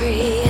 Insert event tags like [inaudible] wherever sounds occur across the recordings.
tree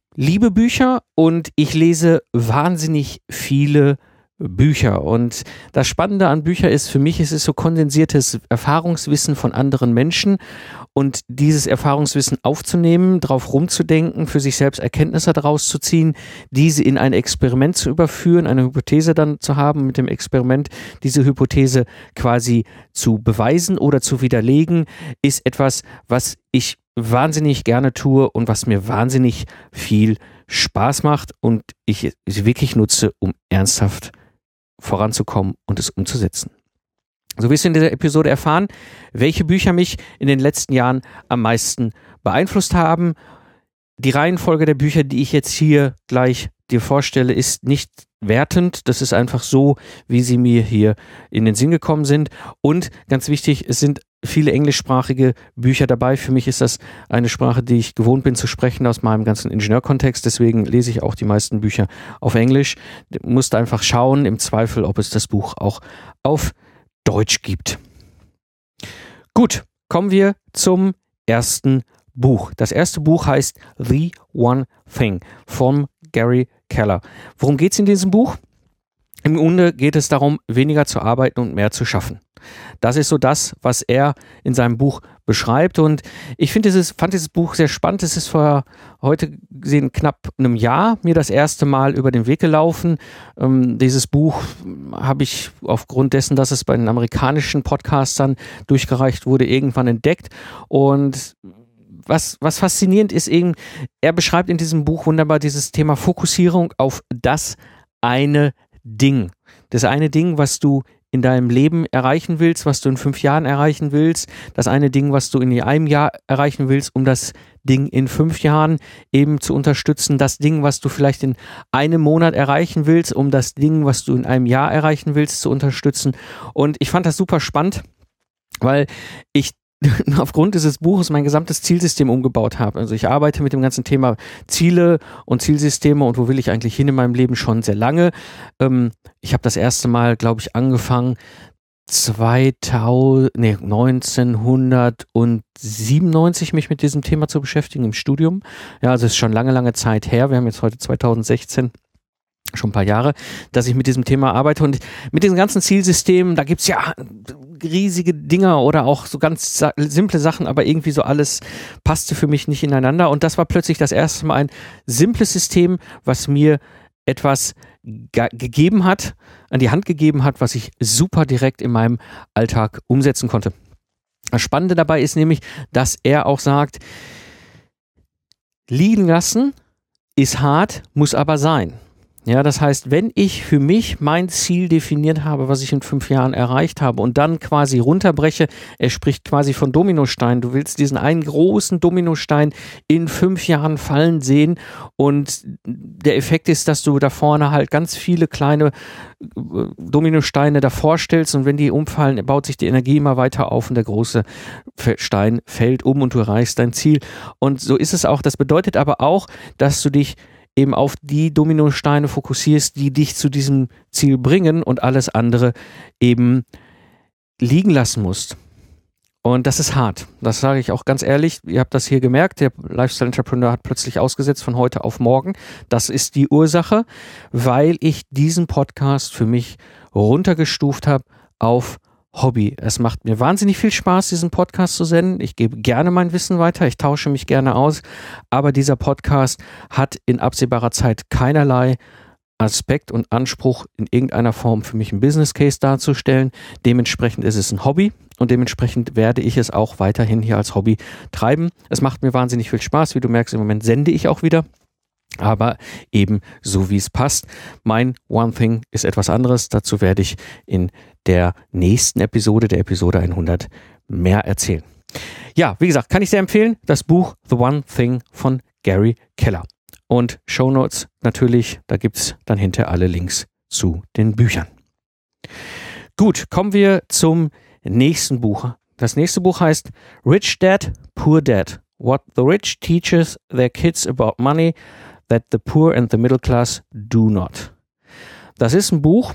liebe Bücher und ich lese wahnsinnig viele Bücher. Und das Spannende an Büchern ist, für mich ist es so kondensiertes Erfahrungswissen von anderen Menschen und dieses Erfahrungswissen aufzunehmen, drauf rumzudenken, für sich selbst Erkenntnisse daraus zu ziehen, diese in ein Experiment zu überführen, eine Hypothese dann zu haben, mit dem Experiment diese Hypothese quasi zu beweisen oder zu widerlegen, ist etwas, was ich wahnsinnig gerne tue und was mir wahnsinnig viel Spaß macht und ich es wirklich nutze, um ernsthaft voranzukommen und es umzusetzen. So wirst du in dieser Episode erfahren, welche Bücher mich in den letzten Jahren am meisten beeinflusst haben. Die Reihenfolge der Bücher, die ich jetzt hier gleich dir vorstelle, ist nicht wertend. Das ist einfach so, wie sie mir hier in den Sinn gekommen sind. Und ganz wichtig, es sind viele englischsprachige Bücher dabei. Für mich ist das eine Sprache, die ich gewohnt bin zu sprechen aus meinem ganzen Ingenieurkontext. Deswegen lese ich auch die meisten Bücher auf Englisch. Du musst einfach schauen, im Zweifel, ob es das Buch auch auf Deutsch gibt. Gut, kommen wir zum ersten Buch. Das erste Buch heißt The One Thing von Gary Keller. Worum geht es in diesem Buch? Im Grunde geht es darum, weniger zu arbeiten und mehr zu schaffen. Das ist so das, was er in seinem Buch beschreibt. Und ich finde dieses, fand dieses Buch sehr spannend. Es ist vor heute gesehen knapp einem Jahr mir das erste Mal über den Weg gelaufen. Ähm, dieses Buch habe ich aufgrund dessen, dass es bei den amerikanischen Podcastern durchgereicht wurde, irgendwann entdeckt. Und was, was faszinierend ist eben, er beschreibt in diesem Buch wunderbar dieses Thema Fokussierung auf das eine Ding. Das eine Ding, was du in deinem Leben erreichen willst, was du in fünf Jahren erreichen willst, das eine Ding, was du in einem Jahr erreichen willst, um das Ding in fünf Jahren eben zu unterstützen, das Ding, was du vielleicht in einem Monat erreichen willst, um das Ding, was du in einem Jahr erreichen willst, zu unterstützen. Und ich fand das super spannend, weil ich [laughs] aufgrund dieses Buches mein gesamtes Zielsystem umgebaut habe. Also ich arbeite mit dem ganzen Thema Ziele und Zielsysteme und wo will ich eigentlich hin in meinem Leben schon sehr lange. Ähm, ich habe das erste Mal, glaube ich, angefangen 2000, nee, 1997 mich mit diesem Thema zu beschäftigen im Studium. Ja, also es ist schon lange, lange Zeit her. Wir haben jetzt heute 2016 schon ein paar Jahre, dass ich mit diesem Thema arbeite und mit diesen ganzen Zielsystemen, da gibt's ja riesige Dinger oder auch so ganz simple Sachen, aber irgendwie so alles passte für mich nicht ineinander und das war plötzlich das erste Mal ein simples System, was mir etwas gegeben hat, an die Hand gegeben hat, was ich super direkt in meinem Alltag umsetzen konnte. Das Spannende dabei ist nämlich, dass er auch sagt, liegen lassen ist hart, muss aber sein. Ja, das heißt, wenn ich für mich mein Ziel definiert habe, was ich in fünf Jahren erreicht habe und dann quasi runterbreche, er spricht quasi von Dominostein. Du willst diesen einen großen Dominostein in fünf Jahren fallen sehen und der Effekt ist, dass du da vorne halt ganz viele kleine äh, Dominosteine davor stellst und wenn die umfallen, baut sich die Energie immer weiter auf und der große Stein fällt um und du erreichst dein Ziel. Und so ist es auch. Das bedeutet aber auch, dass du dich eben auf die Dominosteine fokussierst, die dich zu diesem Ziel bringen und alles andere eben liegen lassen musst. Und das ist hart. Das sage ich auch ganz ehrlich. Ihr habt das hier gemerkt. Der Lifestyle Entrepreneur hat plötzlich ausgesetzt von heute auf morgen. Das ist die Ursache, weil ich diesen Podcast für mich runtergestuft habe auf Hobby. Es macht mir wahnsinnig viel Spaß, diesen Podcast zu senden. Ich gebe gerne mein Wissen weiter, ich tausche mich gerne aus, aber dieser Podcast hat in absehbarer Zeit keinerlei Aspekt und Anspruch, in irgendeiner Form für mich ein Business Case darzustellen. Dementsprechend ist es ein Hobby und dementsprechend werde ich es auch weiterhin hier als Hobby treiben. Es macht mir wahnsinnig viel Spaß. Wie du merkst, im Moment sende ich auch wieder. Aber eben so wie es passt. Mein One Thing ist etwas anderes. Dazu werde ich in der nächsten Episode, der Episode 100, mehr erzählen. Ja, wie gesagt, kann ich sehr empfehlen. Das Buch The One Thing von Gary Keller. Und Show Notes natürlich, da gibt es dann hinter alle Links zu den Büchern. Gut, kommen wir zum nächsten Buch. Das nächste Buch heißt Rich Dad, Poor Dad. What the Rich Teaches Their Kids About Money That the Poor and the Middle Class Do Not. Das ist ein Buch,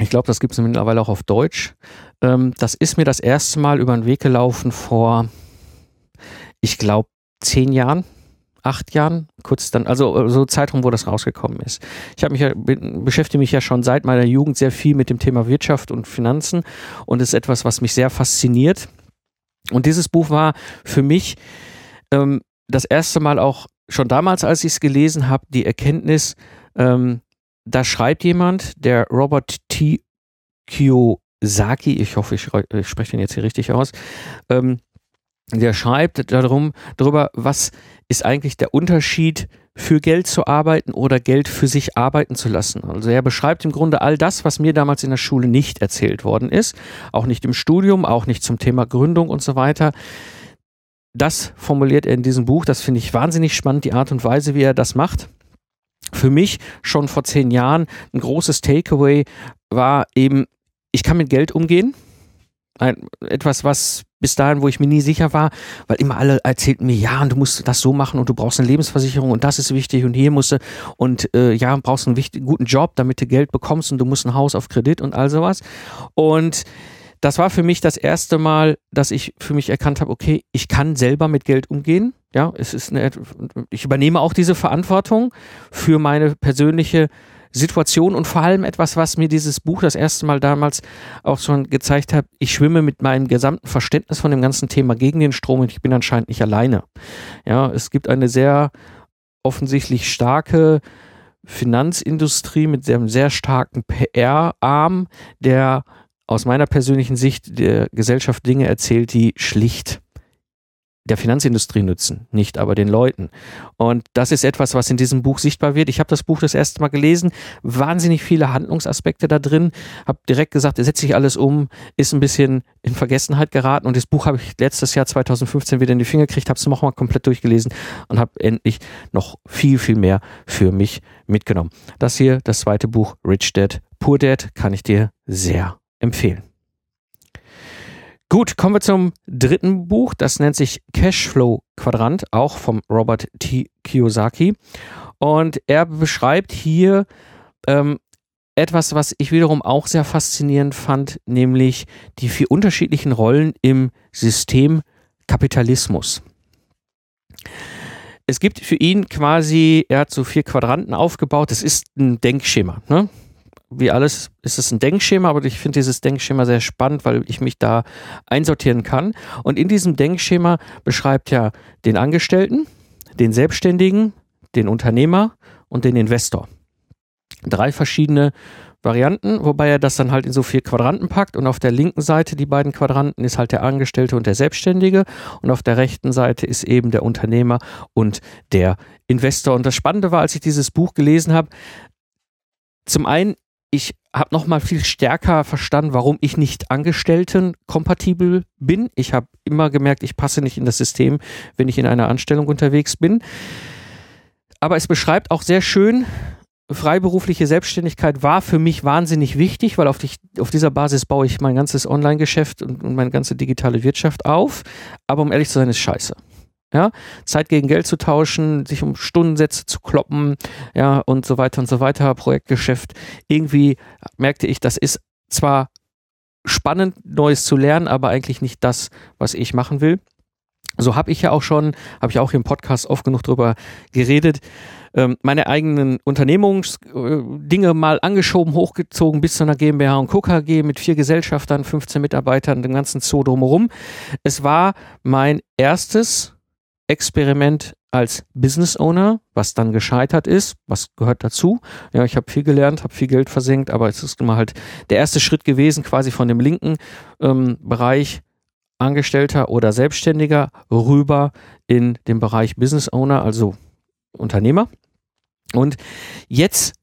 ich glaube, das gibt es mittlerweile auch auf Deutsch. Ähm, das ist mir das erste Mal über den Weg gelaufen vor, ich glaube, zehn Jahren acht Jahren, kurz dann, also äh, so Zeitraum, wo das rausgekommen ist. Ich habe mich ja, beschäftige mich ja schon seit meiner Jugend sehr viel mit dem Thema Wirtschaft und Finanzen und ist etwas, was mich sehr fasziniert. Und dieses Buch war für mich ähm, das erste Mal auch schon damals, als ich es gelesen habe, die Erkenntnis, ähm, da schreibt jemand, der Robert T. Kiyosaki, ich hoffe, ich, ich spreche den jetzt hier richtig aus, ähm, der schreibt darum, darüber, was ist eigentlich der Unterschied für Geld zu arbeiten oder Geld für sich arbeiten zu lassen. Also er beschreibt im Grunde all das, was mir damals in der Schule nicht erzählt worden ist, auch nicht im Studium, auch nicht zum Thema Gründung und so weiter. Das formuliert er in diesem Buch. Das finde ich wahnsinnig spannend, die Art und Weise, wie er das macht. Für mich schon vor zehn Jahren ein großes Takeaway war eben, ich kann mit Geld umgehen. Ein, etwas, was bis dahin, wo ich mir nie sicher war, weil immer alle erzählten mir, ja, und du musst das so machen und du brauchst eine Lebensversicherung und das ist wichtig und hier musst du und äh, ja, brauchst einen wichtigen, guten Job, damit du Geld bekommst und du musst ein Haus auf Kredit und all sowas. Und das war für mich das erste Mal, dass ich für mich erkannt habe, okay, ich kann selber mit Geld umgehen. Ja, es ist eine, ich übernehme auch diese Verantwortung für meine persönliche Situation und vor allem etwas, was mir dieses Buch das erste Mal damals auch schon gezeigt hat. Ich schwimme mit meinem gesamten Verständnis von dem ganzen Thema gegen den Strom und ich bin anscheinend nicht alleine. Ja, es gibt eine sehr offensichtlich starke Finanzindustrie mit einem sehr starken PR-Arm, der aus meiner persönlichen Sicht der Gesellschaft Dinge erzählt, die schlicht der Finanzindustrie nützen, nicht aber den Leuten. Und das ist etwas, was in diesem Buch sichtbar wird. Ich habe das Buch das erste Mal gelesen, wahnsinnig viele Handlungsaspekte da drin, habe direkt gesagt, setze ich alles um, ist ein bisschen in Vergessenheit geraten und das Buch habe ich letztes Jahr 2015 wieder in die Finger gekriegt, habe es nochmal komplett durchgelesen und habe endlich noch viel, viel mehr für mich mitgenommen. Das hier, das zweite Buch, Rich Dad, Poor Dad, kann ich dir sehr empfehlen. Gut, kommen wir zum dritten Buch. Das nennt sich Cashflow Quadrant, auch vom Robert T. Kiyosaki. Und er beschreibt hier ähm, etwas, was ich wiederum auch sehr faszinierend fand, nämlich die vier unterschiedlichen Rollen im System Kapitalismus. Es gibt für ihn quasi, er hat so vier Quadranten aufgebaut. Das ist ein Denkschema. Ne? Wie alles ist es ein Denkschema, aber ich finde dieses Denkschema sehr spannend, weil ich mich da einsortieren kann. Und in diesem Denkschema beschreibt ja den Angestellten, den Selbstständigen, den Unternehmer und den Investor. Drei verschiedene Varianten, wobei er das dann halt in so vier Quadranten packt und auf der linken Seite die beiden Quadranten ist halt der Angestellte und der Selbstständige und auf der rechten Seite ist eben der Unternehmer und der Investor. Und das Spannende war, als ich dieses Buch gelesen habe, zum einen ich habe noch mal viel stärker verstanden, warum ich nicht Angestellten-kompatibel bin. Ich habe immer gemerkt, ich passe nicht in das System, wenn ich in einer Anstellung unterwegs bin. Aber es beschreibt auch sehr schön, freiberufliche Selbstständigkeit war für mich wahnsinnig wichtig, weil auf, die, auf dieser Basis baue ich mein ganzes Online-Geschäft und, und meine ganze digitale Wirtschaft auf. Aber um ehrlich zu sein, ist scheiße ja, Zeit gegen Geld zu tauschen, sich um Stundensätze zu kloppen, ja, und so weiter und so weiter, Projektgeschäft. Irgendwie merkte ich, das ist zwar spannend, Neues zu lernen, aber eigentlich nicht das, was ich machen will. So habe ich ja auch schon, habe ich auch im Podcast oft genug drüber geredet, ähm, meine eigenen Unternehmungsdinge mal angeschoben, hochgezogen bis zu einer GmbH und Co. KG mit vier Gesellschaftern, 15 Mitarbeitern, dem ganzen Zoo drumherum. Es war mein erstes Experiment als Business Owner, was dann gescheitert ist, was gehört dazu. Ja, ich habe viel gelernt, habe viel Geld versenkt, aber es ist immer halt der erste Schritt gewesen, quasi von dem linken ähm, Bereich Angestellter oder Selbstständiger rüber in den Bereich Business Owner, also Unternehmer. Und jetzt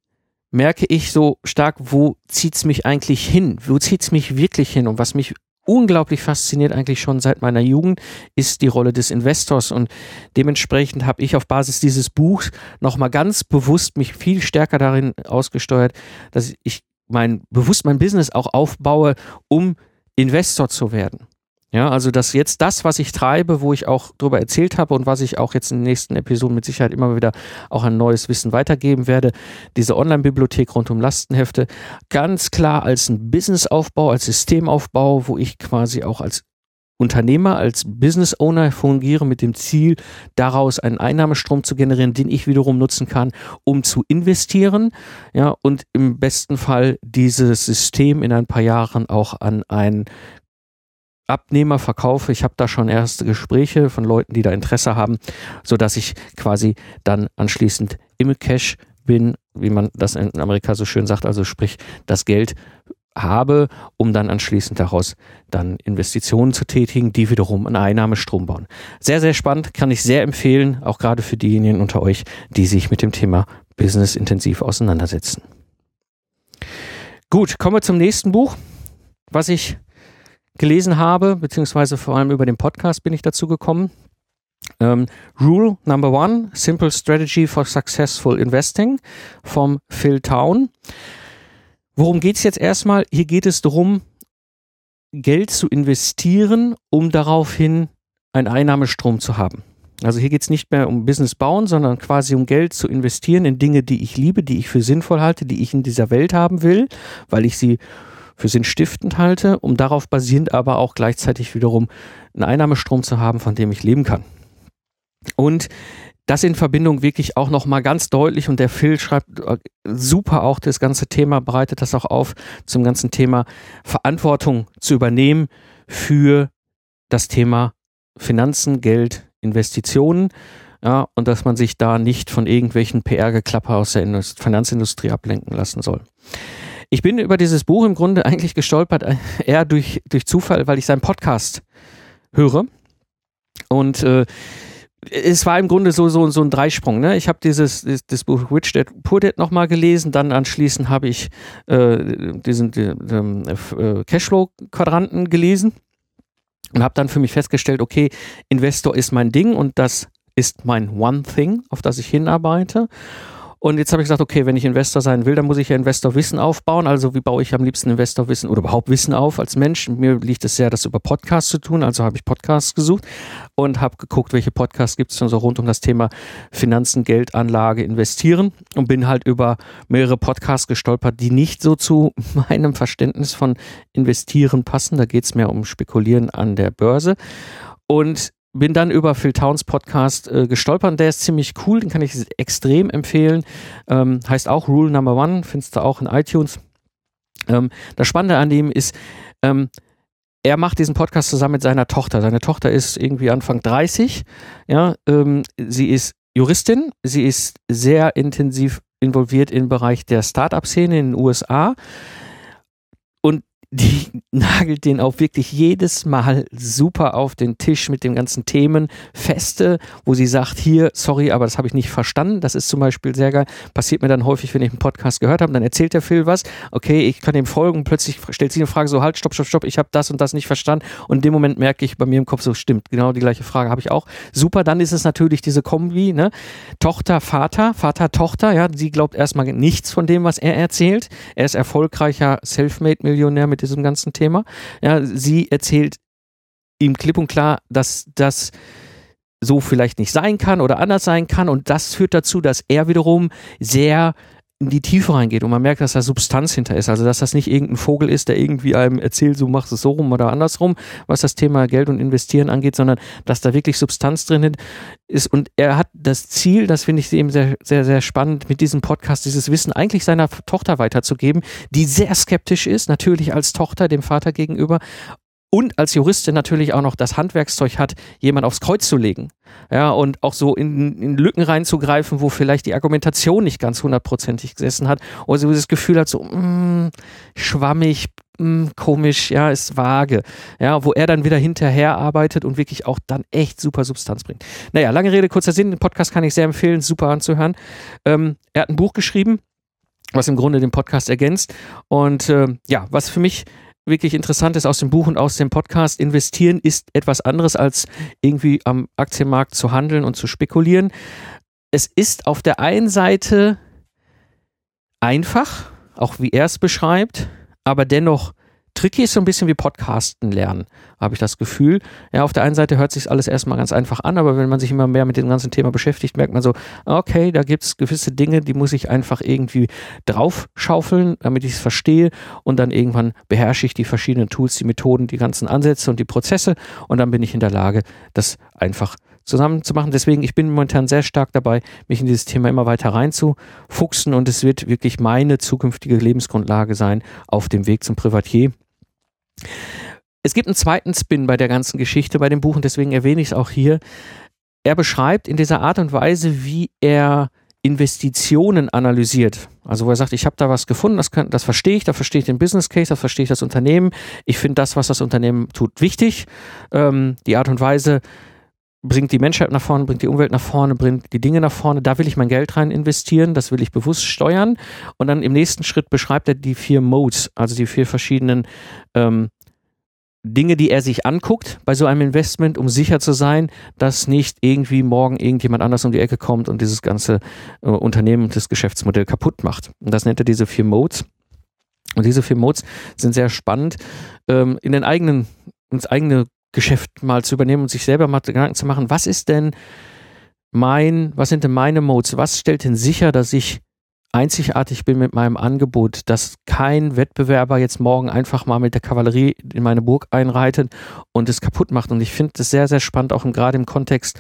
merke ich so stark, wo zieht's mich eigentlich hin? Wo zieht's mich wirklich hin? Und was mich unglaublich fasziniert eigentlich schon seit meiner Jugend, ist die Rolle des Investors. Und dementsprechend habe ich auf Basis dieses Buchs nochmal ganz bewusst mich viel stärker darin ausgesteuert, dass ich mein bewusst mein Business auch aufbaue, um Investor zu werden. Ja, also dass jetzt das, was ich treibe, wo ich auch darüber erzählt habe und was ich auch jetzt in den nächsten Episoden mit Sicherheit immer wieder auch ein neues Wissen weitergeben werde, diese Online-Bibliothek rund um Lastenhefte, ganz klar als ein Businessaufbau, als Systemaufbau, wo ich quasi auch als Unternehmer, als Business Owner fungiere mit dem Ziel, daraus einen Einnahmestrom zu generieren, den ich wiederum nutzen kann, um zu investieren, ja, und im besten Fall dieses System in ein paar Jahren auch an ein Abnehmer verkaufe. Ich habe da schon erste Gespräche von Leuten, die da Interesse haben, so dass ich quasi dann anschließend im Cash bin, wie man das in Amerika so schön sagt, also sprich das Geld habe, um dann anschließend daraus dann Investitionen zu tätigen, die wiederum einen Einnahmestrom bauen. Sehr, sehr spannend, kann ich sehr empfehlen, auch gerade für diejenigen unter euch, die sich mit dem Thema Business intensiv auseinandersetzen. Gut, kommen wir zum nächsten Buch, was ich gelesen habe, beziehungsweise vor allem über den Podcast bin ich dazu gekommen. Ähm, Rule Number One, Simple Strategy for Successful Investing vom Phil Town. Worum geht es jetzt erstmal? Hier geht es darum, Geld zu investieren, um daraufhin einen Einnahmestrom zu haben. Also hier geht es nicht mehr um Business bauen, sondern quasi um Geld zu investieren in Dinge, die ich liebe, die ich für sinnvoll halte, die ich in dieser Welt haben will, weil ich sie für sinnstiftend halte, um darauf basierend aber auch gleichzeitig wiederum einen Einnahmestrom zu haben, von dem ich leben kann. Und das in Verbindung wirklich auch nochmal ganz deutlich und der Phil schreibt äh, super auch das ganze Thema, bereitet das auch auf zum ganzen Thema Verantwortung zu übernehmen für das Thema Finanzen, Geld, Investitionen. Ja, und dass man sich da nicht von irgendwelchen PR-Geklapper aus der Finanzindustrie ablenken lassen soll. Ich bin über dieses Buch im Grunde eigentlich gestolpert, äh, eher durch, durch Zufall, weil ich seinen Podcast höre. Und äh, es war im Grunde so, so, so ein Dreisprung. Ne? Ich habe dieses das Buch Rich Dad Poor Dad nochmal gelesen, dann anschließend habe ich äh, diesen die, äh, Cashflow-Quadranten gelesen und habe dann für mich festgestellt, okay, Investor ist mein Ding und das ist mein One Thing, auf das ich hinarbeite. Und jetzt habe ich gesagt, okay, wenn ich Investor sein will, dann muss ich ja Investorwissen aufbauen. Also wie baue ich am liebsten Investorwissen oder überhaupt Wissen auf als Mensch? Mir liegt es sehr, das über Podcasts zu tun. Also habe ich Podcasts gesucht und habe geguckt, welche Podcasts gibt es so rund um das Thema Finanzen, Geldanlage, Investieren und bin halt über mehrere Podcasts gestolpert, die nicht so zu [laughs] meinem Verständnis von Investieren passen. Da geht es mehr um Spekulieren an der Börse. Und bin dann über Phil Towns Podcast äh, gestolpert. Der ist ziemlich cool, den kann ich extrem empfehlen. Ähm, heißt auch Rule Number One, findest du auch in iTunes. Ähm, das Spannende an dem ist, ähm, er macht diesen Podcast zusammen mit seiner Tochter. Seine Tochter ist irgendwie Anfang 30. Ja, ähm, sie ist Juristin. Sie ist sehr intensiv involviert im Bereich der Startup-Szene in den USA die [laughs] nagelt den auch wirklich jedes Mal super auf den Tisch mit den ganzen Themen feste, wo sie sagt, hier, sorry, aber das habe ich nicht verstanden. Das ist zum Beispiel sehr geil. Passiert mir dann häufig, wenn ich einen Podcast gehört habe, dann erzählt der Phil was. Okay, ich kann ihm folgen. Plötzlich stellt sie eine Frage so, halt, stopp, stopp, stopp, ich habe das und das nicht verstanden. Und in dem Moment merke ich bei mir im Kopf so, stimmt, genau die gleiche Frage habe ich auch. Super, dann ist es natürlich diese Kombi, ne? Tochter, Vater, Vater, Tochter, ja, sie glaubt erstmal nichts von dem, was er erzählt. Er ist erfolgreicher Selfmade-Millionär mit diesem ganzen Thema. Ja, sie erzählt ihm klipp und klar, dass das so vielleicht nicht sein kann oder anders sein kann und das führt dazu, dass er wiederum sehr in die Tiefe reingeht und man merkt, dass da Substanz hinter ist. Also, dass das nicht irgendein Vogel ist, der irgendwie einem erzählt, so machst es so rum oder andersrum, was das Thema Geld und Investieren angeht, sondern dass da wirklich Substanz drin ist. Und er hat das Ziel, das finde ich eben sehr, sehr, sehr spannend, mit diesem Podcast dieses Wissen eigentlich seiner Tochter weiterzugeben, die sehr skeptisch ist, natürlich als Tochter dem Vater gegenüber und als Juristin natürlich auch noch das Handwerkszeug hat, jemand aufs Kreuz zu legen. Ja, und auch so in, in Lücken reinzugreifen, wo vielleicht die Argumentation nicht ganz hundertprozentig gesessen hat, oder so das Gefühl hat, so mh, mm, schwammig, mh, mm, komisch, ja, ist vage. Ja, wo er dann wieder hinterher arbeitet und wirklich auch dann echt super Substanz bringt. Naja, lange Rede, kurzer Sinn, den Podcast kann ich sehr empfehlen, super anzuhören. Ähm, er hat ein Buch geschrieben, was im Grunde den Podcast ergänzt. Und äh, ja, was für mich wirklich interessant ist aus dem Buch und aus dem Podcast, investieren ist etwas anderes als irgendwie am Aktienmarkt zu handeln und zu spekulieren. Es ist auf der einen Seite einfach, auch wie er es beschreibt, aber dennoch tricky ist so ein bisschen wie Podcasten lernen, habe ich das Gefühl. Ja, auf der einen Seite hört sich alles erstmal ganz einfach an, aber wenn man sich immer mehr mit dem ganzen Thema beschäftigt, merkt man so, okay, da gibt es gewisse Dinge, die muss ich einfach irgendwie draufschaufeln, damit ich es verstehe und dann irgendwann beherrsche ich die verschiedenen Tools, die Methoden, die ganzen Ansätze und die Prozesse und dann bin ich in der Lage, das einfach zusammenzumachen. Deswegen, ich bin momentan sehr stark dabei, mich in dieses Thema immer weiter reinzufuchsen und es wird wirklich meine zukünftige Lebensgrundlage sein auf dem Weg zum Privatier. Es gibt einen zweiten Spin bei der ganzen Geschichte, bei dem Buch, und deswegen erwähne ich es auch hier. Er beschreibt in dieser Art und Weise, wie er Investitionen analysiert. Also wo er sagt, ich habe da was gefunden, das, kann, das verstehe ich, da verstehe ich den Business Case, da verstehe ich das Unternehmen. Ich finde das, was das Unternehmen tut, wichtig. Ähm, die Art und Weise bringt die Menschheit nach vorne, bringt die Umwelt nach vorne, bringt die Dinge nach vorne. Da will ich mein Geld rein investieren, das will ich bewusst steuern. Und dann im nächsten Schritt beschreibt er die vier Modes, also die vier verschiedenen ähm, Dinge, die er sich anguckt bei so einem Investment, um sicher zu sein, dass nicht irgendwie morgen irgendjemand anders um die Ecke kommt und dieses ganze äh, Unternehmen und das Geschäftsmodell kaputt macht. Und das nennt er diese vier Modes. Und diese vier Modes sind sehr spannend, ähm, in den eigenen, ins eigene Geschäft mal zu übernehmen und sich selber mal Gedanken zu machen, was ist denn mein, was sind denn meine Modes? Was stellt denn sicher, dass ich einzigartig bin mit meinem Angebot, dass kein Wettbewerber jetzt morgen einfach mal mit der Kavallerie in meine Burg einreitet und es kaputt macht. Und ich finde es sehr, sehr spannend, auch gerade im Kontext,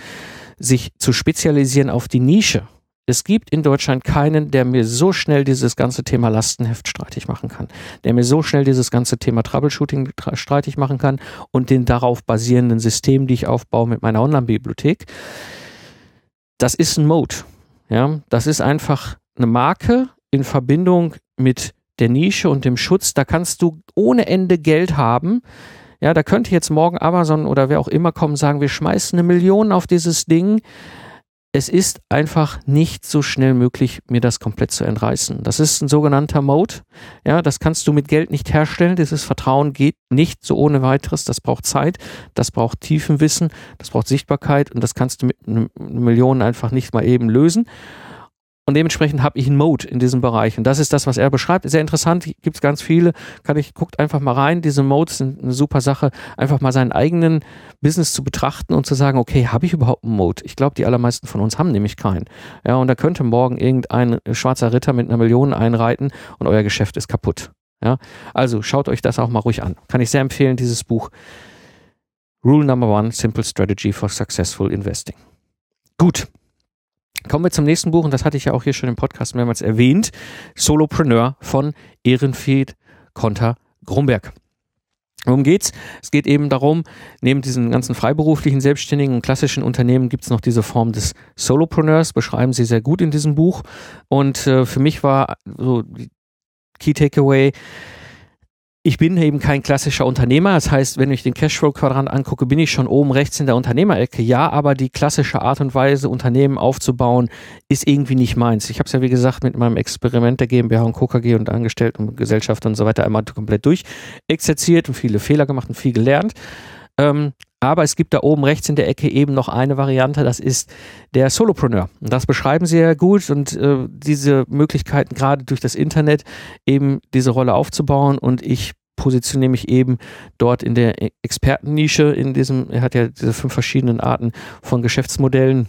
sich zu spezialisieren auf die Nische. Es gibt in Deutschland keinen, der mir so schnell dieses ganze Thema Lastenheft streitig machen kann, der mir so schnell dieses ganze Thema Troubleshooting streitig machen kann und den darauf basierenden System, die ich aufbaue mit meiner Online-Bibliothek. Das ist ein Mode. Ja, das ist einfach eine Marke in Verbindung mit der Nische und dem Schutz, da kannst du ohne Ende Geld haben. Ja, da könnte jetzt morgen Amazon oder wer auch immer kommen und sagen, wir schmeißen eine Million auf dieses Ding. Es ist einfach nicht so schnell möglich, mir das komplett zu entreißen. Das ist ein sogenannter Mode. Ja, das kannst du mit Geld nicht herstellen. Dieses Vertrauen geht nicht so ohne weiteres. Das braucht Zeit, das braucht Tiefenwissen, das braucht Sichtbarkeit und das kannst du mit einer Million einfach nicht mal eben lösen. Und dementsprechend habe ich einen Mode in diesem Bereich. Und das ist das, was er beschreibt. Sehr interessant, gibt es ganz viele. Kann ich, guckt einfach mal rein. Diese Modes sind eine super Sache, einfach mal seinen eigenen Business zu betrachten und zu sagen, okay, habe ich überhaupt einen Mode? Ich glaube, die allermeisten von uns haben nämlich keinen. Ja, und da könnte morgen irgendein schwarzer Ritter mit einer Million einreiten und euer Geschäft ist kaputt. Ja, also schaut euch das auch mal ruhig an. Kann ich sehr empfehlen, dieses Buch. Rule Number One, Simple Strategy for Successful Investing. Gut. Kommen wir zum nächsten Buch und das hatte ich ja auch hier schon im Podcast mehrmals erwähnt. Solopreneur von Ehrenfried Konter Grumberg. Worum geht's? Es geht eben darum, neben diesen ganzen freiberuflichen, selbstständigen und klassischen Unternehmen gibt es noch diese Form des Solopreneurs, beschreiben sie sehr gut in diesem Buch. Und äh, für mich war so Key Takeaway, ich bin eben kein klassischer Unternehmer. Das heißt, wenn ich den Cashflow-Quadrant angucke, bin ich schon oben rechts in der Unternehmerecke. Ja, aber die klassische Art und Weise, Unternehmen aufzubauen, ist irgendwie nicht meins. Ich habe es ja, wie gesagt, mit meinem Experiment der GmbH und Co. KG und Angestellten und Gesellschaft und so weiter einmal komplett durchexerziert und viele Fehler gemacht und viel gelernt. Ähm, aber es gibt da oben rechts in der Ecke eben noch eine Variante, das ist der Solopreneur. Und das beschreiben sie ja gut und äh, diese Möglichkeiten gerade durch das Internet eben diese Rolle aufzubauen und ich positioniere mich eben dort in der Expertennische in diesem, er hat ja diese fünf verschiedenen Arten von Geschäftsmodellen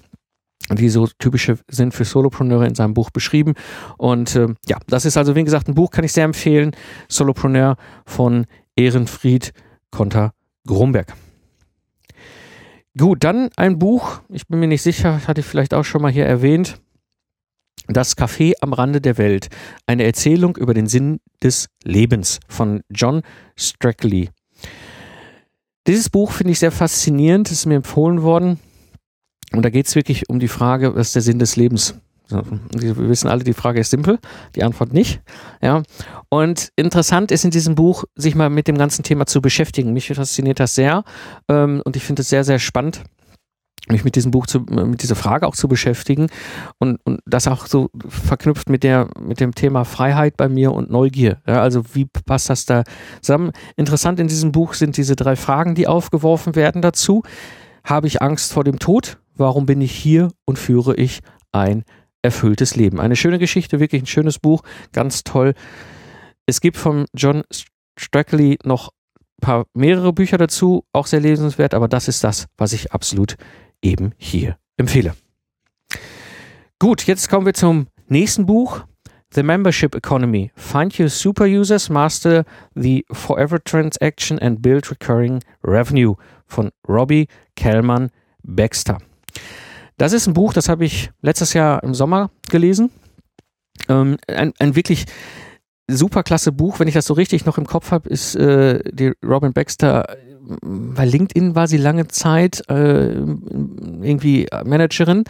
die so typische sind für Solopreneure in seinem Buch beschrieben. Und äh, ja, das ist also, wie gesagt, ein Buch, kann ich sehr empfehlen. Solopreneur von Ehrenfried Konter Grumberg. Gut, dann ein Buch, ich bin mir nicht sicher, hatte ich vielleicht auch schon mal hier erwähnt. Das Café am Rande der Welt. Eine Erzählung über den Sinn des Lebens von John Strackley. Dieses Buch finde ich sehr faszinierend, ist mir empfohlen worden. Und da geht es wirklich um die Frage, was ist der Sinn des Lebens? Wir wissen alle, die Frage ist simpel, die Antwort nicht. Ja. Und interessant ist in diesem Buch, sich mal mit dem ganzen Thema zu beschäftigen. Mich fasziniert das sehr ähm, und ich finde es sehr, sehr spannend mich mit diesem Buch zu, mit dieser Frage auch zu beschäftigen und, und das auch so verknüpft mit der, mit dem Thema Freiheit bei mir und Neugier. Ja, also wie passt das da zusammen? Interessant in diesem Buch sind diese drei Fragen, die aufgeworfen werden dazu. Habe ich Angst vor dem Tod? Warum bin ich hier und führe ich ein erfülltes Leben? Eine schöne Geschichte, wirklich ein schönes Buch, ganz toll. Es gibt von John Strackley noch paar mehrere Bücher dazu, auch sehr lesenswert, aber das ist das, was ich absolut eben hier empfehle. Gut, jetzt kommen wir zum nächsten Buch. The Membership Economy. Find your super users, master the forever transaction and build recurring revenue von Robbie Kellman Baxter. Das ist ein Buch, das habe ich letztes Jahr im Sommer gelesen. Ähm, ein, ein wirklich super klasse Buch, wenn ich das so richtig noch im Kopf habe, ist äh, die Robin Baxter bei LinkedIn war sie lange Zeit äh, irgendwie Managerin.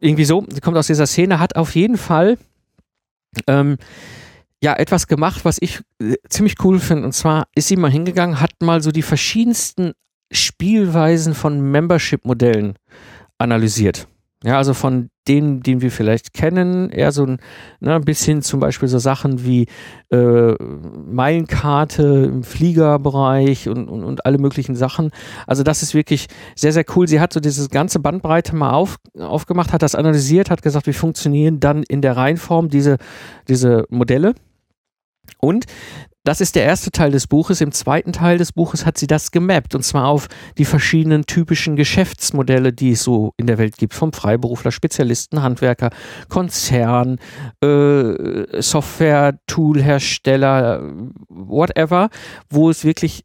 Irgendwie so, sie kommt aus dieser Szene, hat auf jeden Fall ähm, ja etwas gemacht, was ich äh, ziemlich cool finde. Und zwar ist sie mal hingegangen, hat mal so die verschiedensten Spielweisen von Membership-Modellen analysiert. Ja, also von denen, den wir vielleicht kennen, eher so ein, ne, bis hin zum Beispiel so Sachen wie äh, Meilenkarte im Fliegerbereich und, und, und alle möglichen Sachen. Also das ist wirklich sehr, sehr cool. Sie hat so diese ganze Bandbreite mal auf, aufgemacht, hat das analysiert, hat gesagt, wie funktionieren dann in der Reihenform diese, diese Modelle. Und das ist der erste Teil des Buches. Im zweiten Teil des Buches hat sie das gemappt und zwar auf die verschiedenen typischen Geschäftsmodelle, die es so in der Welt gibt, vom Freiberufler, Spezialisten, Handwerker, Konzern, äh, Software-Toolhersteller, whatever, wo es wirklich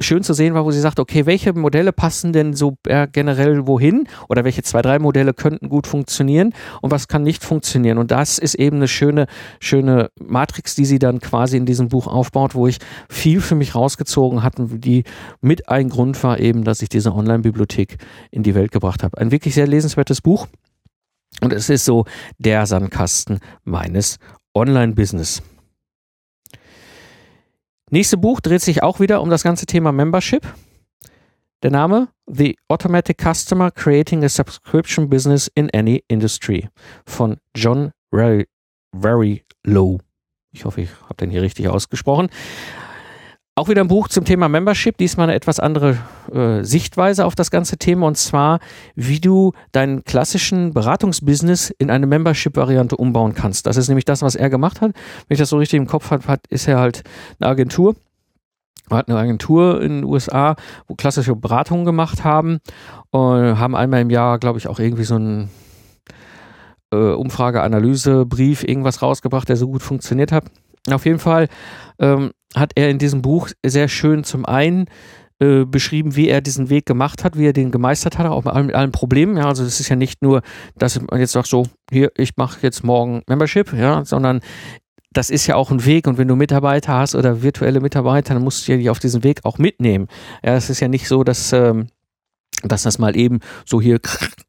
schön zu sehen war, wo sie sagt, okay, welche Modelle passen denn so äh, generell wohin oder welche zwei, drei Modelle könnten gut funktionieren und was kann nicht funktionieren. Und das ist eben eine schöne, schöne Matrix, die sie dann quasi in diesem Buch aufbaut, wo ich viel für mich rausgezogen hatte, die mit ein Grund war eben, dass ich diese Online-Bibliothek in die Welt gebracht habe. Ein wirklich sehr lesenswertes Buch. Und es ist so der Sandkasten meines Online-Business. Nächste Buch dreht sich auch wieder um das ganze Thema Membership. Der Name The Automatic Customer Creating a Subscription Business in Any Industry von John Very, Low. Ich hoffe, ich habe den hier richtig ausgesprochen. Auch wieder ein Buch zum Thema Membership, diesmal eine etwas andere äh, Sichtweise auf das ganze Thema und zwar, wie du deinen klassischen Beratungsbusiness in eine Membership-Variante umbauen kannst. Das ist nämlich das, was er gemacht hat. Wenn ich das so richtig im Kopf habe, ist er halt eine Agentur. Er hat eine Agentur in den USA, wo klassische Beratungen gemacht haben und haben einmal im Jahr, glaube ich, auch irgendwie so einen äh, Umfrage-Analyse-Brief irgendwas rausgebracht, der so gut funktioniert hat. Auf jeden Fall ähm, hat er in diesem Buch sehr schön zum einen äh, beschrieben, wie er diesen Weg gemacht hat, wie er den gemeistert hat, auch mit allen, mit allen Problemen. Ja, also es ist ja nicht nur, dass man jetzt sagt so, hier, ich mache jetzt morgen Membership, ja, sondern das ist ja auch ein Weg und wenn du Mitarbeiter hast oder virtuelle Mitarbeiter, dann musst du ja die auf diesen Weg auch mitnehmen. Ja, es ist ja nicht so, dass ähm, dass das mal eben so hier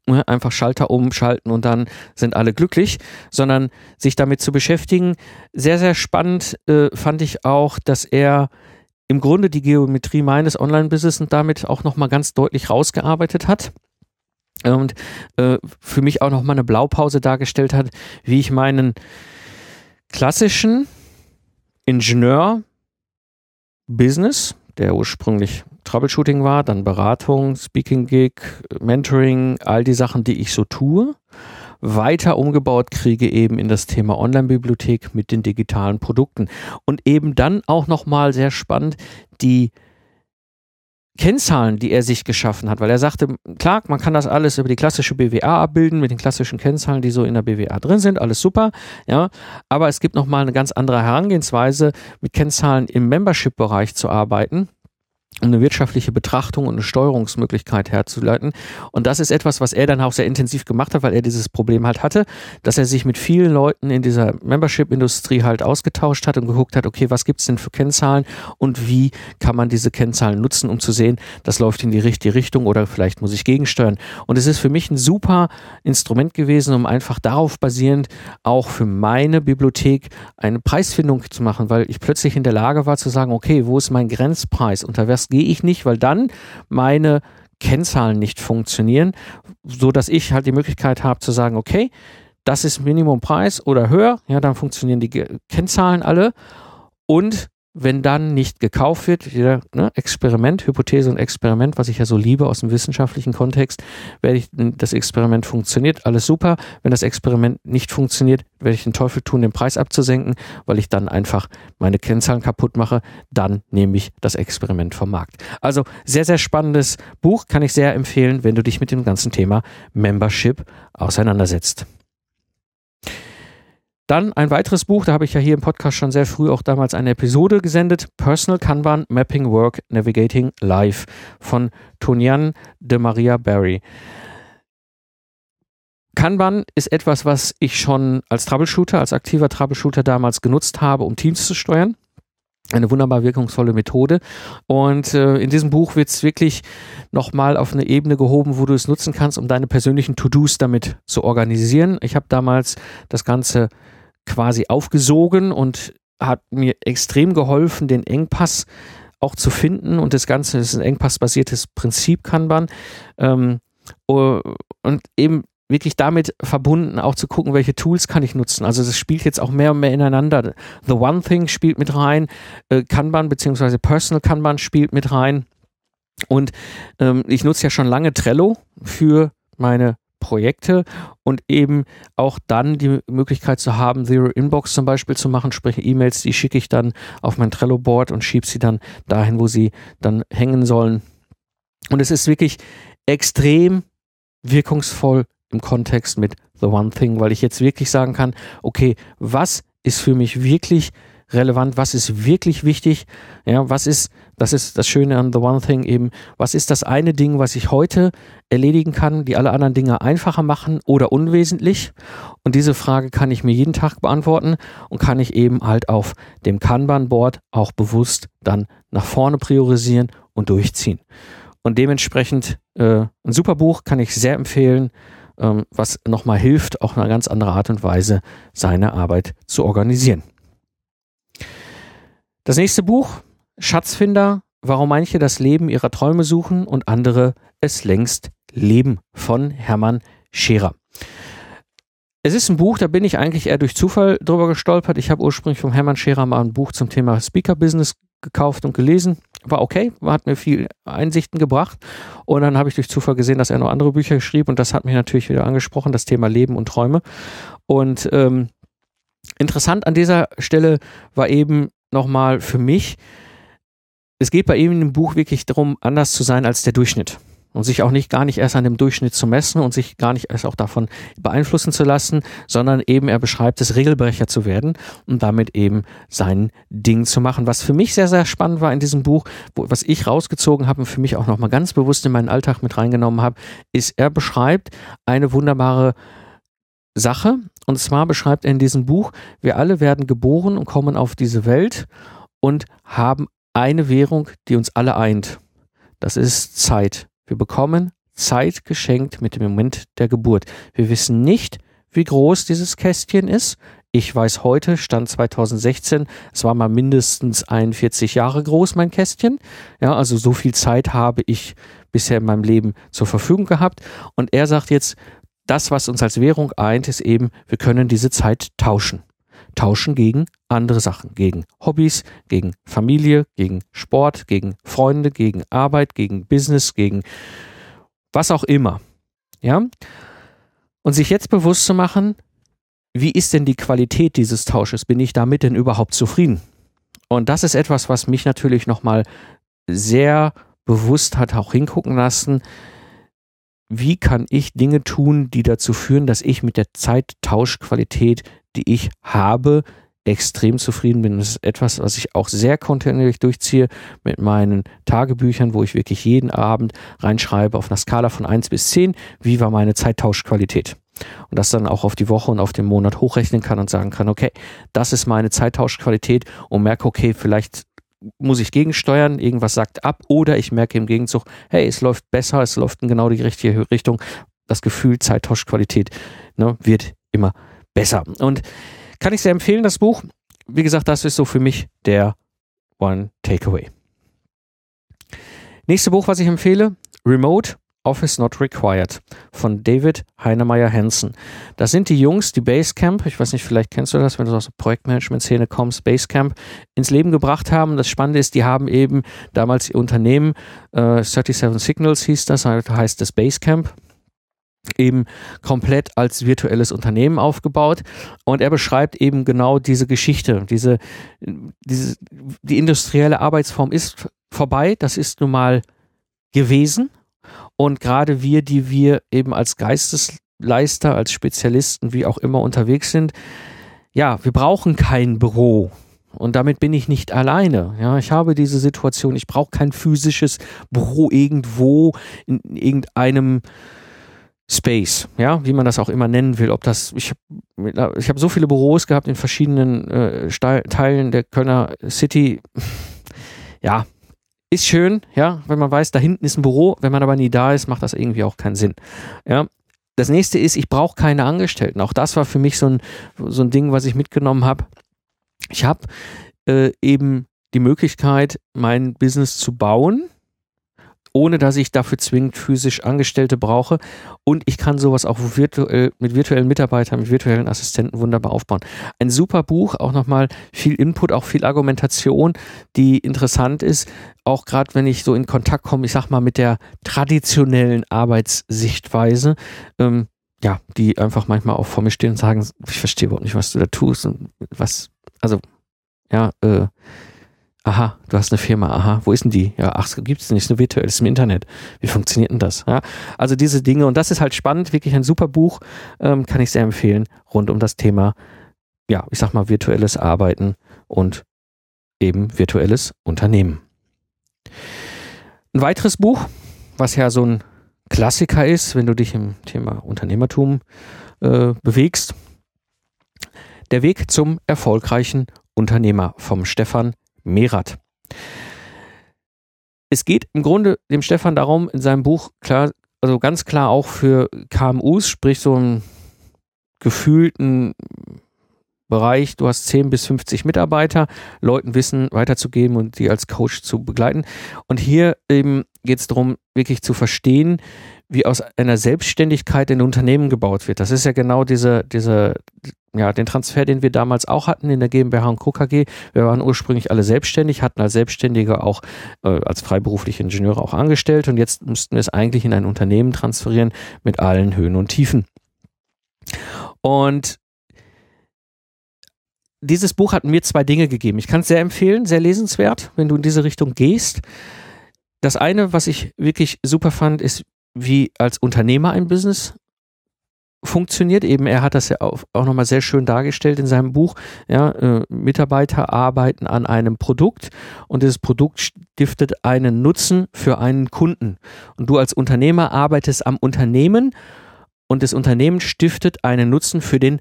ne, einfach Schalter umschalten und dann sind alle glücklich, sondern sich damit zu beschäftigen. Sehr, sehr spannend äh, fand ich auch, dass er im Grunde die Geometrie meines Online-Business und damit auch nochmal ganz deutlich rausgearbeitet hat und äh, für mich auch nochmal eine Blaupause dargestellt hat, wie ich meinen klassischen Ingenieur-Business, der ursprünglich Troubleshooting war, dann Beratung, Speaking Gig, Mentoring, all die Sachen, die ich so tue, weiter umgebaut kriege eben in das Thema Online-Bibliothek mit den digitalen Produkten. Und eben dann auch nochmal sehr spannend die Kennzahlen, die er sich geschaffen hat, weil er sagte, klar, man kann das alles über die klassische BWA abbilden, mit den klassischen Kennzahlen, die so in der BWA drin sind, alles super, ja, aber es gibt nochmal eine ganz andere Herangehensweise, mit Kennzahlen im Membership-Bereich zu arbeiten eine wirtschaftliche Betrachtung und eine Steuerungsmöglichkeit herzuleiten. Und das ist etwas, was er dann auch sehr intensiv gemacht hat, weil er dieses Problem halt hatte, dass er sich mit vielen Leuten in dieser Membership-Industrie halt ausgetauscht hat und geguckt hat, okay, was gibt's denn für Kennzahlen und wie kann man diese Kennzahlen nutzen, um zu sehen, das läuft in die richtige Richtung oder vielleicht muss ich gegensteuern. Und es ist für mich ein super Instrument gewesen, um einfach darauf basierend auch für meine Bibliothek eine Preisfindung zu machen, weil ich plötzlich in der Lage war zu sagen, okay, wo ist mein Grenzpreis? Unter was gehe ich nicht, weil dann meine Kennzahlen nicht funktionieren, so dass ich halt die Möglichkeit habe zu sagen, okay, das ist Minimumpreis oder höher, ja, dann funktionieren die Kennzahlen alle und wenn dann nicht gekauft wird, wieder ne, Experiment, Hypothese und Experiment, was ich ja so liebe aus dem wissenschaftlichen Kontext, werde ich, das Experiment funktioniert, alles super. Wenn das Experiment nicht funktioniert, werde ich den Teufel tun, den Preis abzusenken, weil ich dann einfach meine Kennzahlen kaputt mache. Dann nehme ich das Experiment vom Markt. Also sehr, sehr spannendes Buch, kann ich sehr empfehlen, wenn du dich mit dem ganzen Thema Membership auseinandersetzt. Dann ein weiteres Buch, da habe ich ja hier im Podcast schon sehr früh auch damals eine Episode gesendet. Personal Kanban Mapping Work Navigating Life von Tonian de Maria Barry. Kanban ist etwas, was ich schon als Troubleshooter, als aktiver Troubleshooter damals genutzt habe, um Teams zu steuern. Eine wunderbar wirkungsvolle Methode. Und äh, in diesem Buch wird es wirklich nochmal auf eine Ebene gehoben, wo du es nutzen kannst, um deine persönlichen To-Dos damit zu organisieren. Ich habe damals das Ganze quasi aufgesogen und hat mir extrem geholfen, den Engpass auch zu finden. Und das Ganze ist ein engpassbasiertes Prinzip Kanban. Ähm, und eben wirklich damit verbunden, auch zu gucken, welche Tools kann ich nutzen. Also das spielt jetzt auch mehr und mehr ineinander. The One Thing spielt mit rein, äh, Kanban bzw. Personal Kanban spielt mit rein. Und ähm, ich nutze ja schon lange Trello für meine Projekte und eben auch dann die Möglichkeit zu haben, Zero Inbox zum Beispiel zu machen, sprich E-Mails, die schicke ich dann auf mein Trello-Board und schiebe sie dann dahin, wo sie dann hängen sollen. Und es ist wirklich extrem wirkungsvoll im Kontext mit The One Thing, weil ich jetzt wirklich sagen kann, okay, was ist für mich wirklich relevant, was ist wirklich wichtig, ja, was ist, das ist das Schöne an The One Thing eben, was ist das eine Ding, was ich heute erledigen kann, die alle anderen Dinge einfacher machen oder unwesentlich? Und diese Frage kann ich mir jeden Tag beantworten und kann ich eben halt auf dem Kanban-Board auch bewusst dann nach vorne priorisieren und durchziehen. Und dementsprechend äh, ein super Buch, kann ich sehr empfehlen, ähm, was nochmal hilft, auch eine ganz andere Art und Weise seine Arbeit zu organisieren. Das nächste Buch, Schatzfinder, warum manche das Leben ihrer Träume suchen und andere es längst leben, von Hermann Scherer. Es ist ein Buch, da bin ich eigentlich eher durch Zufall drüber gestolpert. Ich habe ursprünglich von Hermann Scherer mal ein Buch zum Thema Speaker Business gekauft und gelesen. War okay, hat mir viel Einsichten gebracht. Und dann habe ich durch Zufall gesehen, dass er noch andere Bücher schrieb und das hat mich natürlich wieder angesprochen, das Thema Leben und Träume. Und ähm, interessant an dieser Stelle war eben nochmal für mich, es geht bei ihm im Buch wirklich darum, anders zu sein als der Durchschnitt. Und sich auch nicht gar nicht erst an dem Durchschnitt zu messen und sich gar nicht erst auch davon beeinflussen zu lassen, sondern eben er beschreibt es, Regelbrecher zu werden und damit eben sein Ding zu machen. Was für mich sehr, sehr spannend war in diesem Buch, wo, was ich rausgezogen habe und für mich auch nochmal ganz bewusst in meinen Alltag mit reingenommen habe, ist, er beschreibt eine wunderbare Sache. Und zwar beschreibt er in diesem Buch, wir alle werden geboren und kommen auf diese Welt und haben eine Währung, die uns alle eint. Das ist Zeit. Wir bekommen Zeit geschenkt mit dem Moment der Geburt. Wir wissen nicht, wie groß dieses Kästchen ist. Ich weiß heute, Stand 2016, es war mal mindestens 41 Jahre groß, mein Kästchen. Ja, also so viel Zeit habe ich bisher in meinem Leben zur Verfügung gehabt. Und er sagt jetzt, das, was uns als Währung eint, ist eben, wir können diese Zeit tauschen. Tauschen gegen andere Sachen, gegen Hobbys, gegen Familie, gegen Sport, gegen Freunde, gegen Arbeit, gegen Business, gegen was auch immer. Ja? Und sich jetzt bewusst zu machen, wie ist denn die Qualität dieses Tausches? Bin ich damit denn überhaupt zufrieden? Und das ist etwas, was mich natürlich nochmal sehr bewusst hat auch hingucken lassen, wie kann ich Dinge tun, die dazu führen, dass ich mit der Zeittauschqualität, die ich habe, extrem zufrieden bin. Das ist etwas, was ich auch sehr kontinuierlich durchziehe mit meinen Tagebüchern, wo ich wirklich jeden Abend reinschreibe auf einer Skala von 1 bis 10, wie war meine Zeittauschqualität. Und das dann auch auf die Woche und auf den Monat hochrechnen kann und sagen kann, okay, das ist meine Zeittauschqualität und merke, okay, vielleicht muss ich gegensteuern, irgendwas sagt ab oder ich merke im Gegenzug, hey, es läuft besser, es läuft in genau die richtige Richtung. Das Gefühl Zeittauschqualität ne, wird immer besser. Und kann ich sehr empfehlen, das Buch. Wie gesagt, das ist so für mich der One Takeaway. Nächste Buch, was ich empfehle, Remote Office Not Required von David Heinemeier Hansen. Das sind die Jungs, die Basecamp, ich weiß nicht, vielleicht kennst du das, wenn du aus der Projektmanagement-Szene kommst, Basecamp ins Leben gebracht haben. Das Spannende ist, die haben eben damals ihr Unternehmen, äh, 37 Signals hieß das, heißt das Basecamp, eben komplett als virtuelles Unternehmen aufgebaut und er beschreibt eben genau diese Geschichte, diese, diese die industrielle Arbeitsform ist vorbei, das ist nun mal gewesen und gerade wir, die wir eben als Geistesleister, als Spezialisten, wie auch immer unterwegs sind, ja, wir brauchen kein Büro. Und damit bin ich nicht alleine. Ja, ich habe diese Situation, ich brauche kein physisches Büro irgendwo in irgendeinem Space, ja, wie man das auch immer nennen will. Ob das, ich habe ich hab so viele Büros gehabt in verschiedenen äh, Teilen der Kölner City. Ja, ist schön, ja, wenn man weiß, da hinten ist ein Büro. Wenn man aber nie da ist, macht das irgendwie auch keinen Sinn. Ja. Das nächste ist, ich brauche keine Angestellten. Auch das war für mich so ein, so ein Ding, was ich mitgenommen habe. Ich habe äh, eben die Möglichkeit, mein Business zu bauen ohne dass ich dafür zwingend physisch Angestellte brauche. Und ich kann sowas auch virtuell, mit virtuellen Mitarbeitern, mit virtuellen Assistenten wunderbar aufbauen. Ein super Buch, auch nochmal viel Input, auch viel Argumentation, die interessant ist. Auch gerade wenn ich so in Kontakt komme, ich sag mal, mit der traditionellen Arbeitssichtweise. Ähm, ja, die einfach manchmal auch vor mir stehen und sagen, ich verstehe überhaupt nicht, was du da tust und was, also, ja, äh, Aha, du hast eine Firma, aha, wo ist denn die? Ja, ach, gibt es nicht, ist nur virtuell, ist im Internet. Wie funktioniert denn das? Ja, also diese Dinge, und das ist halt spannend, wirklich ein super Buch, ähm, kann ich sehr empfehlen, rund um das Thema, ja, ich sag mal, virtuelles Arbeiten und eben virtuelles Unternehmen. Ein weiteres Buch, was ja so ein Klassiker ist, wenn du dich im Thema Unternehmertum äh, bewegst, Der Weg zum erfolgreichen Unternehmer vom Stefan Merat. Es geht im Grunde dem Stefan darum, in seinem Buch klar, also ganz klar auch für KMUs, sprich so einen gefühlten Bereich, du hast 10 bis 50 Mitarbeiter, Leuten Wissen weiterzugeben und die als Coach zu begleiten. Und hier eben geht es darum, wirklich zu verstehen, wie aus einer Selbstständigkeit ein Unternehmen gebaut wird. Das ist ja genau diese, diese, ja, den Transfer, den wir damals auch hatten in der GmbH und Co. KG. Wir waren ursprünglich alle selbstständig, hatten als Selbstständige auch äh, als freiberufliche Ingenieure auch angestellt und jetzt mussten wir es eigentlich in ein Unternehmen transferieren mit allen Höhen und Tiefen. Und dieses Buch hat mir zwei Dinge gegeben. Ich kann es sehr empfehlen, sehr lesenswert, wenn du in diese Richtung gehst. Das eine, was ich wirklich super fand, ist, wie als Unternehmer ein Business funktioniert. Eben, er hat das ja auch, auch nochmal sehr schön dargestellt in seinem Buch. Ja, äh, Mitarbeiter arbeiten an einem Produkt und dieses Produkt stiftet einen Nutzen für einen Kunden. Und du als Unternehmer arbeitest am Unternehmen und das Unternehmen stiftet einen Nutzen für den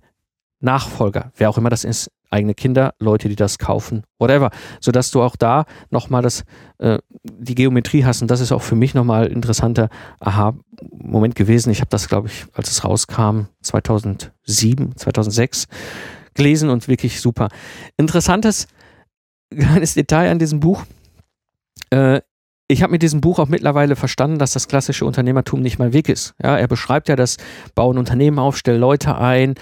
Nachfolger, wer auch immer das ist, eigene Kinder, Leute, die das kaufen, whatever, sodass du auch da nochmal das, äh, die Geometrie hast und das ist auch für mich nochmal ein interessanter Aha-Moment gewesen. Ich habe das, glaube ich, als es rauskam, 2007, 2006 gelesen und wirklich super. Interessantes kleines Detail an diesem Buch. Äh, ich habe mit diesem Buch auch mittlerweile verstanden, dass das klassische Unternehmertum nicht mein Weg ist. Ja, er beschreibt ja das Bauen Unternehmen auf, stell Leute ein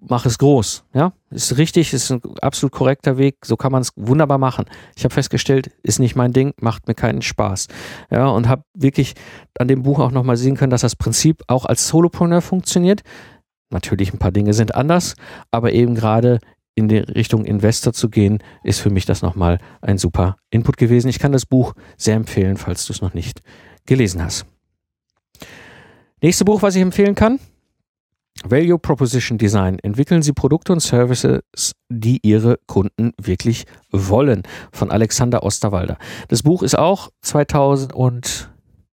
mach es groß. Ja, ist richtig, ist ein absolut korrekter Weg. So kann man es wunderbar machen. Ich habe festgestellt, ist nicht mein Ding, macht mir keinen Spaß. Ja, und habe wirklich an dem Buch auch nochmal sehen können, dass das Prinzip auch als Solopreneur funktioniert. Natürlich ein paar Dinge sind anders, aber eben gerade in die Richtung Investor zu gehen, ist für mich das nochmal ein super Input gewesen. Ich kann das Buch sehr empfehlen, falls du es noch nicht gelesen hast. Nächste Buch, was ich empfehlen kann, Value Proposition Design. Entwickeln Sie Produkte und Services, die Ihre Kunden wirklich wollen. Von Alexander Osterwalder. Das Buch ist auch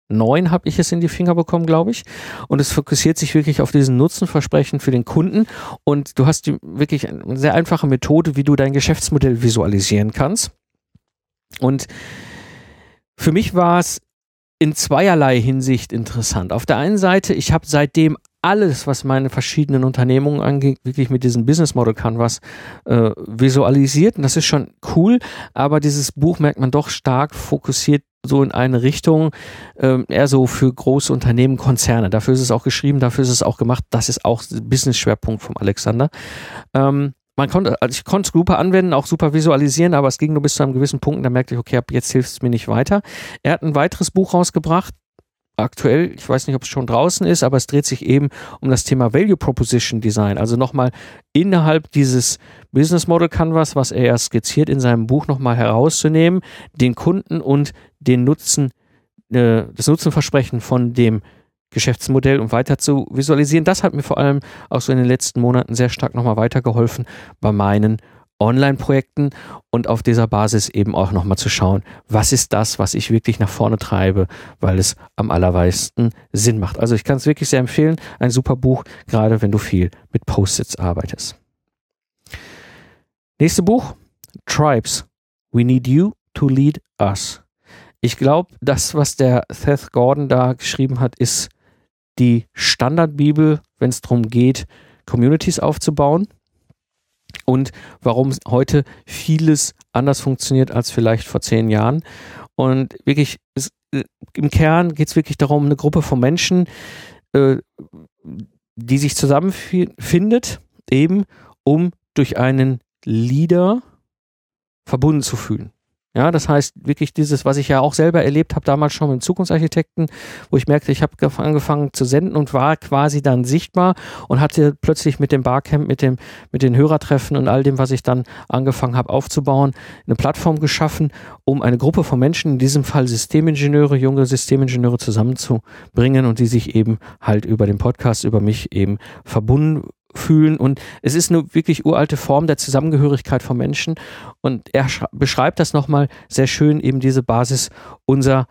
2009 habe ich es in die Finger bekommen, glaube ich. Und es fokussiert sich wirklich auf diesen Nutzenversprechen für den Kunden. Und du hast die, wirklich eine sehr einfache Methode, wie du dein Geschäftsmodell visualisieren kannst. Und für mich war es in zweierlei Hinsicht interessant. Auf der einen Seite, ich habe seitdem alles, was meine verschiedenen Unternehmungen angeht, wirklich mit diesem Business Model Canvas äh, visualisiert. Und das ist schon cool, aber dieses Buch merkt man doch stark fokussiert so in eine Richtung, ähm, eher so für große Unternehmen, Konzerne. Dafür ist es auch geschrieben, dafür ist es auch gemacht. Das ist auch Business-Schwerpunkt vom Alexander. Ähm, man konnte, also ich konnte es super anwenden, auch super visualisieren, aber es ging nur bis zu einem gewissen Punkt. Da merkte ich, okay, ab jetzt hilft es mir nicht weiter. Er hat ein weiteres Buch rausgebracht, aktuell, ich weiß nicht, ob es schon draußen ist, aber es dreht sich eben um das Thema Value Proposition Design. Also nochmal innerhalb dieses Business Model Canvas, was er ja skizziert in seinem Buch nochmal herauszunehmen, den Kunden und den Nutzen, äh, das Nutzenversprechen von dem Geschäftsmodell und weiter zu visualisieren. Das hat mir vor allem auch so in den letzten Monaten sehr stark nochmal weitergeholfen bei meinen Online-Projekten und auf dieser Basis eben auch nochmal zu schauen, was ist das, was ich wirklich nach vorne treibe, weil es am allermeisten Sinn macht. Also ich kann es wirklich sehr empfehlen, ein super Buch, gerade wenn du viel mit Post-its arbeitest. Nächste Buch, Tribes. We need you to lead us. Ich glaube, das, was der Seth Gordon da geschrieben hat, ist die Standardbibel, wenn es darum geht, Communities aufzubauen und warum heute vieles anders funktioniert als vielleicht vor zehn Jahren. Und wirklich, es, äh, im Kern geht es wirklich darum, eine Gruppe von Menschen, äh, die sich zusammenfindet, eben um durch einen Leader verbunden zu fühlen. Ja, das heißt wirklich dieses, was ich ja auch selber erlebt habe, damals schon mit Zukunftsarchitekten, wo ich merkte, ich habe angefangen zu senden und war quasi dann sichtbar und hatte plötzlich mit dem Barcamp, mit dem, mit den Hörertreffen und all dem, was ich dann angefangen habe aufzubauen, eine Plattform geschaffen, um eine Gruppe von Menschen, in diesem Fall Systemingenieure, junge Systemingenieure zusammenzubringen und die sich eben halt über den Podcast, über mich eben verbunden fühlen und es ist eine wirklich uralte Form der Zusammengehörigkeit von Menschen und er beschreibt das nochmal sehr schön, eben diese Basis unserer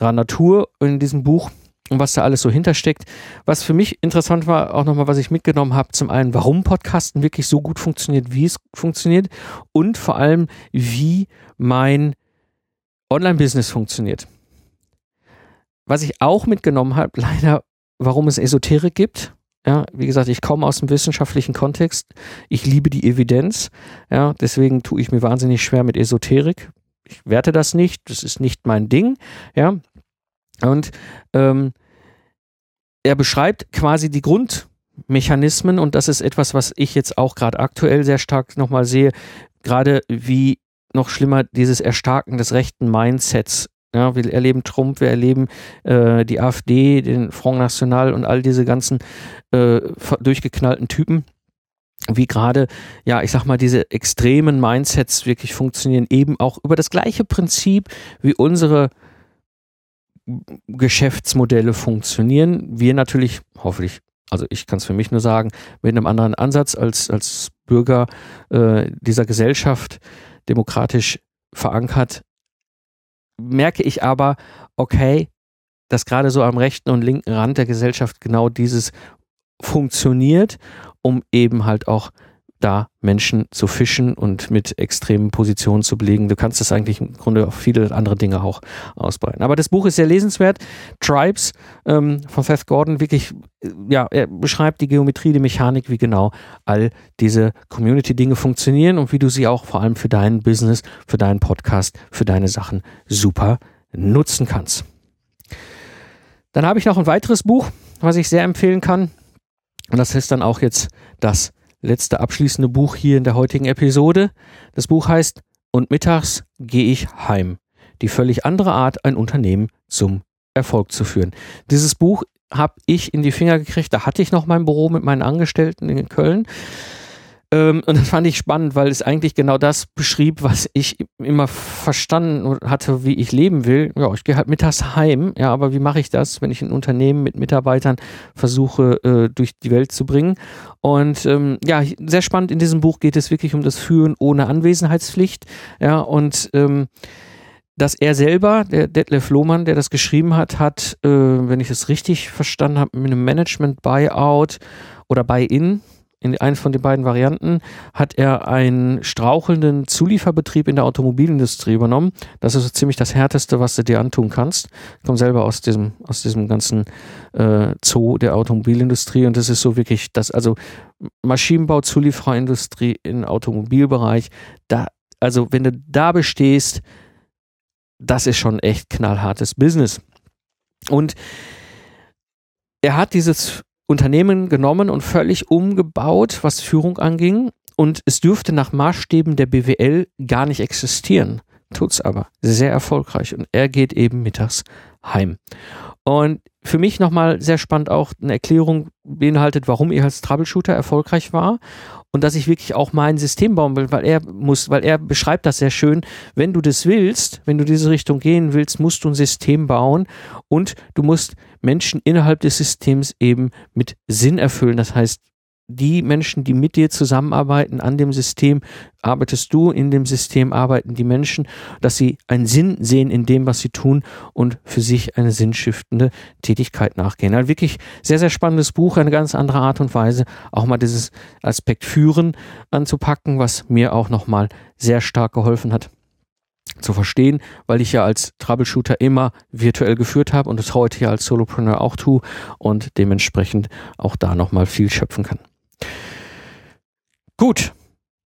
Natur in diesem Buch und was da alles so hintersteckt. Was für mich interessant war, auch nochmal, was ich mitgenommen habe, zum einen, warum Podcasten wirklich so gut funktioniert, wie es funktioniert und vor allem, wie mein Online-Business funktioniert. Was ich auch mitgenommen habe, [laughs] leider, warum es Esoterik gibt ja, wie gesagt, ich komme aus dem wissenschaftlichen Kontext. Ich liebe die Evidenz. Ja, deswegen tue ich mir wahnsinnig schwer mit Esoterik. Ich werte das nicht. Das ist nicht mein Ding. Ja, und ähm, er beschreibt quasi die Grundmechanismen und das ist etwas, was ich jetzt auch gerade aktuell sehr stark nochmal sehe. Gerade wie noch schlimmer dieses Erstarken des rechten Mindsets ja, wir erleben Trump, wir erleben äh, die AfD, den Front National und all diese ganzen äh, durchgeknallten Typen wie gerade, ja, ich sag mal, diese extremen Mindsets wirklich funktionieren, eben auch über das gleiche Prinzip, wie unsere Geschäftsmodelle funktionieren. Wir natürlich, hoffentlich, also ich kann es für mich nur sagen, mit einem anderen Ansatz als, als Bürger äh, dieser Gesellschaft demokratisch verankert merke ich aber, okay, dass gerade so am rechten und linken Rand der Gesellschaft genau dieses funktioniert, um eben halt auch da Menschen zu fischen und mit extremen Positionen zu belegen. Du kannst das eigentlich im Grunde auf viele andere Dinge auch ausbreiten. Aber das Buch ist sehr lesenswert. Tribes ähm, von Seth Gordon, wirklich, ja, er beschreibt die Geometrie, die Mechanik, wie genau all diese Community-Dinge funktionieren und wie du sie auch vor allem für dein Business, für deinen Podcast, für deine Sachen super nutzen kannst. Dann habe ich noch ein weiteres Buch, was ich sehr empfehlen kann. Und das ist dann auch jetzt das letzte abschließende Buch hier in der heutigen Episode. Das Buch heißt Und mittags gehe ich heim. Die völlig andere Art, ein Unternehmen zum Erfolg zu führen. Dieses Buch habe ich in die Finger gekriegt. Da hatte ich noch mein Büro mit meinen Angestellten in Köln. Ähm, und das fand ich spannend, weil es eigentlich genau das beschrieb, was ich immer verstanden hatte, wie ich leben will. Ja, ich gehe halt mittags heim, ja, aber wie mache ich das, wenn ich ein Unternehmen mit Mitarbeitern versuche, äh, durch die Welt zu bringen? Und ähm, ja, sehr spannend, in diesem Buch geht es wirklich um das Führen ohne Anwesenheitspflicht. Ja, und ähm, dass er selber, der Detlef Lohmann, der das geschrieben hat, hat, äh, wenn ich es richtig verstanden habe, mit einem Management-Buyout oder Buy-In, in einer von den beiden Varianten, hat er einen strauchelnden Zulieferbetrieb in der Automobilindustrie übernommen. Das ist so ziemlich das Härteste, was du dir antun kannst. Ich komme selber aus diesem, aus diesem ganzen äh, Zoo der Automobilindustrie und das ist so wirklich das, also Maschinenbau, Zuliefererindustrie im Automobilbereich, da, also wenn du da bestehst, das ist schon echt knallhartes Business. Und er hat dieses Unternehmen genommen und völlig umgebaut, was Führung anging. Und es dürfte nach Maßstäben der BWL gar nicht existieren. Tut's aber. Sehr erfolgreich. Und er geht eben mittags heim. Und für mich nochmal sehr spannend auch eine Erklärung beinhaltet, warum er als Troubleshooter erfolgreich war und dass ich wirklich auch mein System bauen will, weil er muss, weil er beschreibt das sehr schön. Wenn du das willst, wenn du diese Richtung gehen willst, musst du ein System bauen und du musst Menschen innerhalb des Systems eben mit Sinn erfüllen. Das heißt, die Menschen, die mit dir zusammenarbeiten an dem System, arbeitest du, in dem System arbeiten die Menschen, dass sie einen Sinn sehen in dem, was sie tun und für sich eine sinnstiftende Tätigkeit nachgehen. Ein wirklich sehr, sehr spannendes Buch, eine ganz andere Art und Weise, auch mal dieses Aspekt Führen anzupacken, was mir auch nochmal sehr stark geholfen hat zu verstehen, weil ich ja als Troubleshooter immer virtuell geführt habe und es heute ja als Solopreneur auch tue und dementsprechend auch da nochmal viel schöpfen kann. Gut,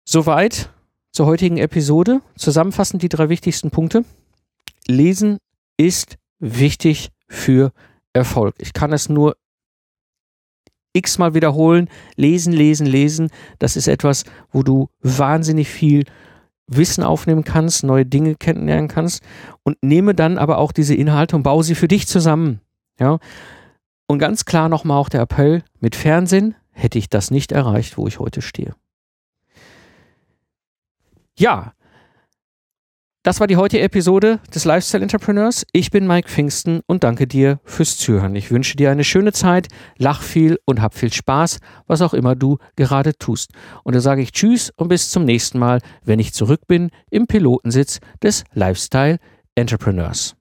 soweit zur heutigen Episode. Zusammenfassend die drei wichtigsten Punkte. Lesen ist wichtig für Erfolg. Ich kann es nur x-mal wiederholen. Lesen, lesen, lesen. Das ist etwas, wo du wahnsinnig viel Wissen aufnehmen kannst, neue Dinge kennenlernen kannst und nehme dann aber auch diese Inhalte und baue sie für dich zusammen. Ja. Und ganz klar nochmal auch der Appell, mit Fernsehen hätte ich das nicht erreicht, wo ich heute stehe. Ja, das war die heutige Episode des Lifestyle Entrepreneurs. Ich bin Mike Pfingsten und danke dir fürs Zuhören. Ich wünsche dir eine schöne Zeit, lach viel und hab viel Spaß, was auch immer du gerade tust. Und da sage ich Tschüss und bis zum nächsten Mal, wenn ich zurück bin im Pilotensitz des Lifestyle Entrepreneurs.